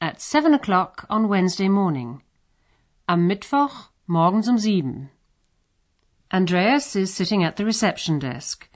at 7 o'clock on Wednesday morning. Am Mittwoch morgens um sieben. Andreas is sitting at the reception desk.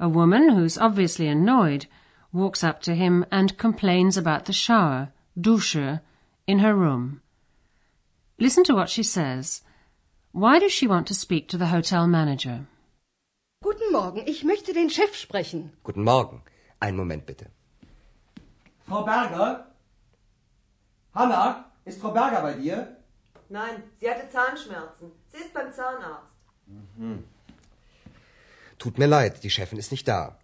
A woman who's obviously annoyed walks up to him and complains about the shower, Dusche, in her room. Listen to what she says. Why does she want to speak to the hotel manager? Guten Morgen, ich möchte den Chef sprechen. Guten Morgen. Einen Moment bitte. Frau Berger? Hanna, ist Frau Berger bei dir? Nein, sie hatte Zahnschmerzen. Sie ist beim Zahnarzt. Tut mir leid, die Chefin ist nicht da.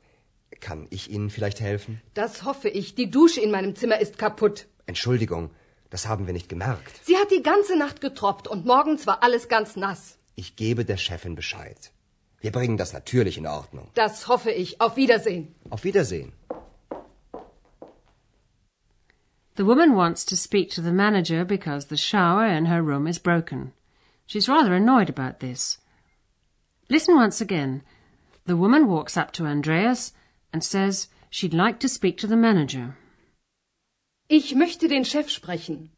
Kann ich Ihnen vielleicht helfen? Das hoffe ich. Die Dusche in meinem Zimmer ist kaputt. Entschuldigung, das haben wir nicht gemerkt. Sie hat die ganze Nacht getropft und morgens war alles ganz nass. Ich gebe der Chefin Bescheid. Wir bringen das natürlich in Ordnung. Das hoffe ich. Auf Wiedersehen. Auf Wiedersehen. The woman wants to speak to the manager because the shower in her room is broken. She's rather annoyed about this. Listen once again. The woman walks up to Andreas and says she'd like to speak to the manager. Ich möchte den Chef sprechen.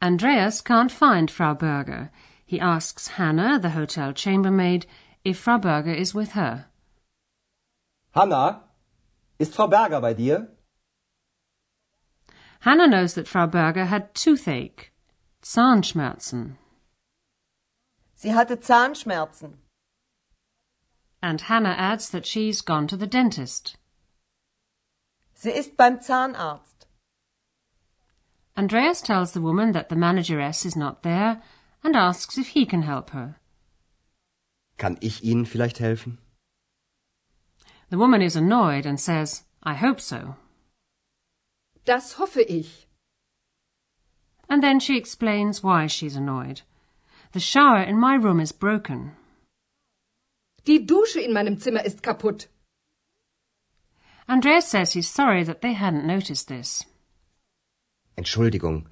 Andreas can't find Frau Berger. He asks Hannah, the hotel chambermaid, if Frau Berger is with her. Hanna, ist Frau Berger bei dir? Hannah knows that Frau Berger had toothache, Zahnschmerzen, Sie hatte Zahnschmerzen. and Hannah adds that she's gone to the dentist. Sie ist beim Zahnarzt. Andreas tells the woman that the manageress is not there and asks if he can help her. Kann ich Ihnen vielleicht helfen? The woman is annoyed and says, I hope so. Das hoffe ich. And then she explains why she's annoyed. The shower in my room is broken. Die Dusche in meinem Zimmer ist kaputt. Andreas says he's sorry that they hadn't noticed this. Entschuldigung,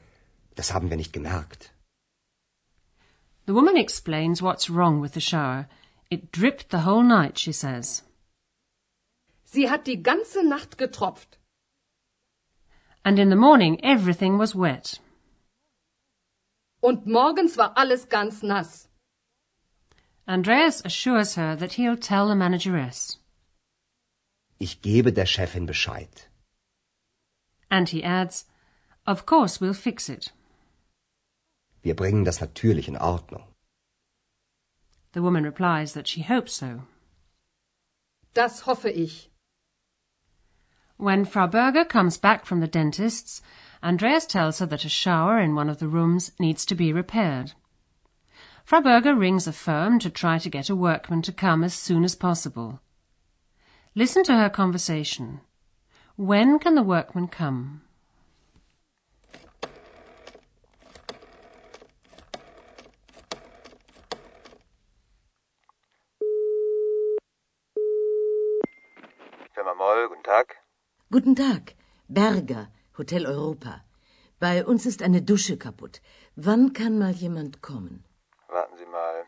das haben wir nicht gemerkt. The woman explains what's wrong with the shower. It dripped the whole night, she says. Sie hat die ganze Nacht getropft. And in the morning everything was wet. Und morgens war alles ganz nass. Andreas assures her that he'll tell the manageress. Ich gebe der Chefin Bescheid. And he adds, Of course we'll fix it. Wir bringen das natürlich in Ordnung. The woman replies that she hopes so. Das hoffe ich. When Frau Berger comes back from the dentist's, Andreas tells her that a shower in one of the rooms needs to be repaired. Frau Berger rings a firm to try to get a workman to come as soon as possible. Listen to her conversation. When can the workman come? Guten Tag, Berger, Hotel Europa. Bei uns ist eine Dusche kaputt. Wann kann mal jemand kommen? Warten Sie mal.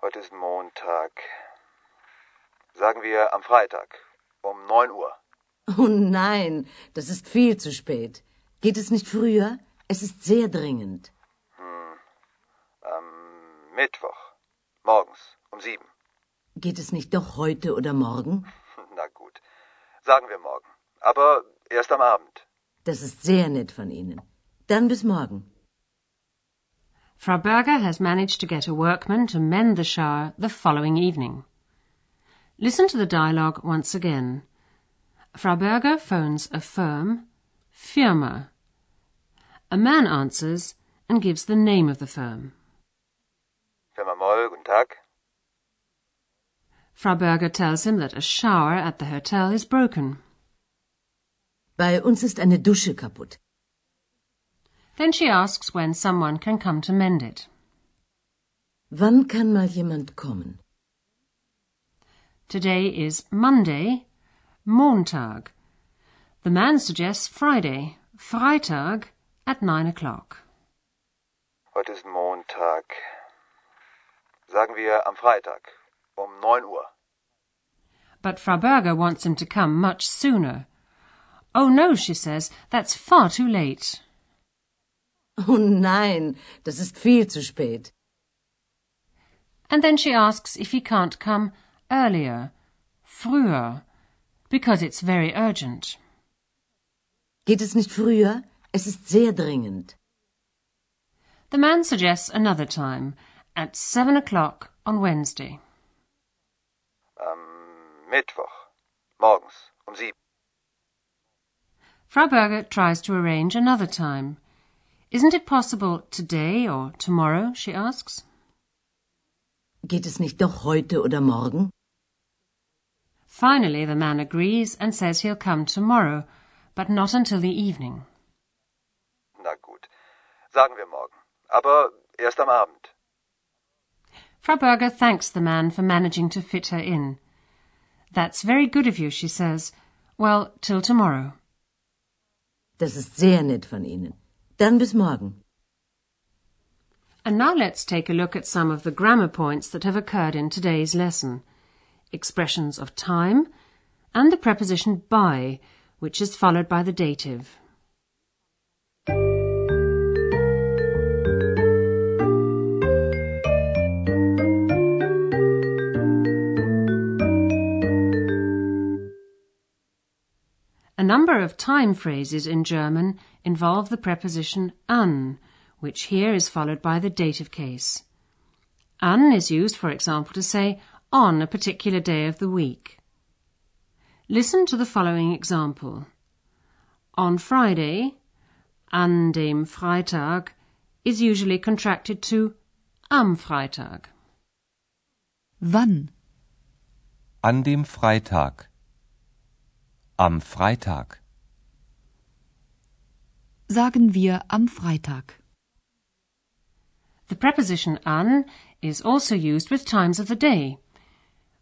Heute ist Montag. Sagen wir am Freitag um 9 Uhr. Oh nein, das ist viel zu spät. Geht es nicht früher? Es ist sehr dringend. Am Mittwoch. Morgens um 7. Geht es nicht doch heute oder morgen? Na gut. Sagen wir morgen. Aber erst am Abend. Das ist sehr nett von Ihnen. Dann bis morgen. Frau Berger has managed to get a workman to mend the shower the following evening. Listen to the dialogue once again. Frau Berger phones a firm, Firma. A man answers and gives the name of the firm. Firma Moll, guten Tag. Frau Berger tells him that a shower at the hotel is broken. Bei uns ist eine Dusche kaputt. Then she asks when someone can come to mend it. Wann kann mal jemand kommen? Today is Monday, Montag. The man suggests Friday, Freitag, at nine o'clock. Heute ist Montag. Sagen wir am Freitag um neun Uhr. But Frau Berger wants him to come much sooner. Oh no, she says, that's far too late. Oh nein, das ist viel zu spät. And then she asks if he can't come earlier, früher, because it's very urgent. Geht es nicht früher? Es ist sehr dringend. The man suggests another time, at seven o'clock on Wednesday. Am Mittwoch. Morgens um sieben. Frau Berger tries to arrange another time. Isn't it possible today or tomorrow, she asks. Geht es nicht doch heute oder morgen? Finally, the man agrees and says he'll come tomorrow, but not until the evening. Na gut. Sagen wir morgen. Aber erst am Abend. Frau Berger thanks the man for managing to fit her in. That's very good of you, she says. Well, till tomorrow. Das ist sehr nett von Ihnen. Dann bis morgen. And now let's take a look at some of the grammar points that have occurred in today's lesson. Expressions of time and the preposition bei, which is followed by the dative. Number of time phrases in German involve the preposition an, which here is followed by the dative case. An is used, for example, to say on a particular day of the week. Listen to the following example. On Friday, an dem Freitag, is usually contracted to am Freitag. Wann? An dem Freitag. Am Freitag. Sagen wir am Freitag. The preposition an is also used with times of the day.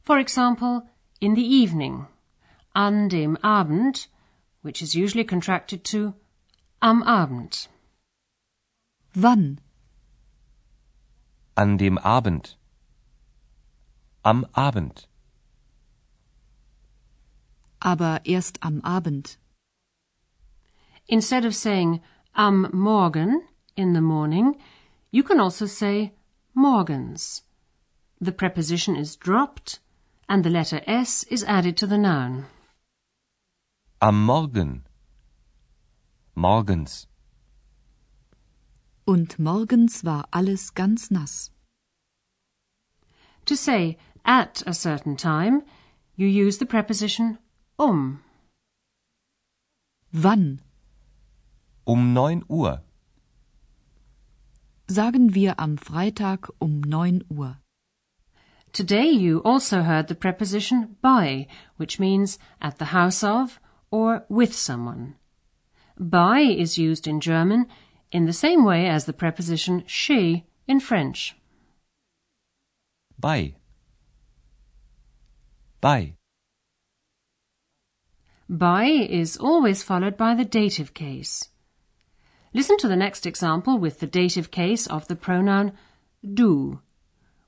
For example, in the evening, an dem Abend, which is usually contracted to am Abend. Wann? An dem Abend. Am Abend. Aber erst am Abend. Instead of saying am Morgen, in the morning, you can also say morgens. The preposition is dropped and the letter s is added to the noun. Am Morgen. Morgens. Und morgens war alles ganz nass. To say at a certain time, you use the preposition um. Wann? Um neun Uhr. Sagen wir am Freitag um 9 Uhr. Today you also heard the preposition bei, which means at the house of or with someone. Bei is used in German in the same way as the preposition chez in French. Bei. Bei. Bei is always followed by the dative case. Listen to the next example with the dative case of the pronoun du.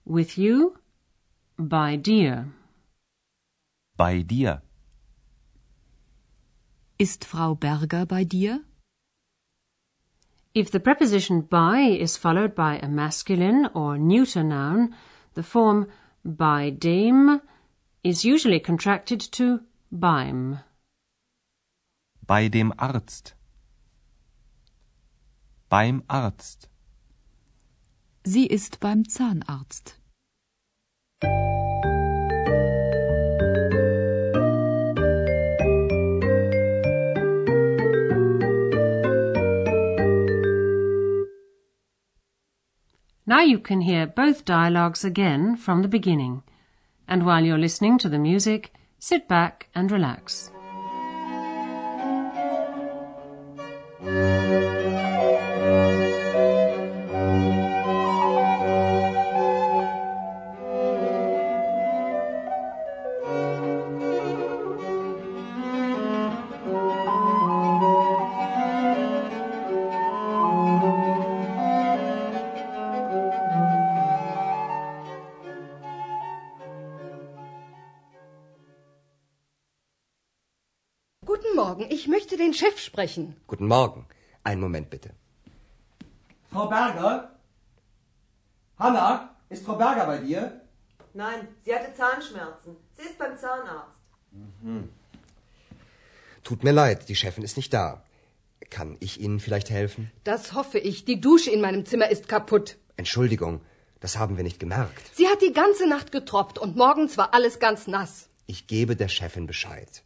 With you, bei dir. Bei dir. Ist Frau Berger bei dir? If the preposition bei is followed by a masculine or neuter noun, the form bei dem is usually contracted to beim. Bei dem Arzt. Beim Arzt. Sie ist beim Zahnarzt. Now you can hear both dialogues again from the beginning. And while you're listening to the music, sit back and relax. Morgen, ich möchte den Chef sprechen. Guten Morgen. Einen Moment bitte. Frau Berger? Hanna, ist Frau Berger bei dir? Nein, sie hatte Zahnschmerzen. Sie ist beim Zahnarzt. Tut mir leid, die Chefin ist nicht da. Kann ich Ihnen vielleicht helfen? Das hoffe ich. Die Dusche in meinem Zimmer ist kaputt. Entschuldigung, das haben wir nicht gemerkt. Sie hat die ganze Nacht getropft und morgens war alles ganz nass. Ich gebe der Chefin Bescheid.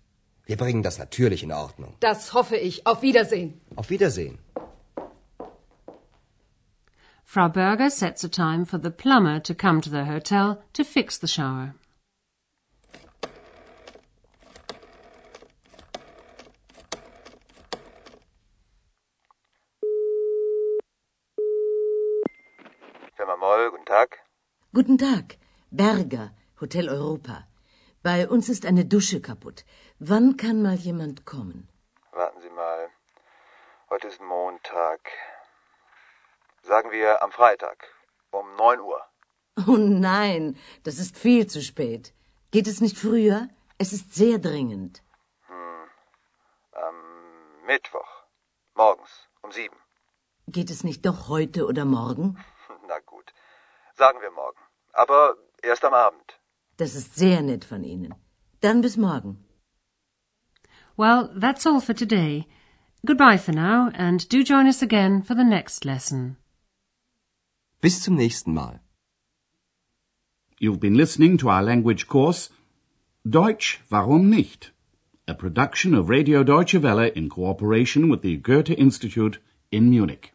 Wir bringen das natürlich in Ordnung. Das hoffe ich. Auf Wiedersehen. Auf Wiedersehen. Frau Berger sets a time for the plumber to come to the hotel to fix the shower. Firma Moll, guten Tag. Guten Tag. Berger, Hotel Europa. Bei uns ist eine Dusche kaputt. Wann kann mal jemand kommen? Warten Sie mal. Heute ist Montag. Sagen wir am Freitag um 9 Uhr. Oh nein, das ist viel zu spät. Geht es nicht früher? Es ist sehr dringend. Am Mittwoch. Morgens um 7. Geht es nicht doch heute oder morgen? Na gut. Sagen wir morgen. Aber erst am Abend. Das ist sehr nett von Ihnen. Dann bis morgen. Well, that's all for today. Goodbye for now, and do join us again for the next lesson. Bis zum nächsten Mal. You've been listening to our language course Deutsch, warum nicht? A production of Radio Deutsche Welle in cooperation with the Goethe Institute in Munich.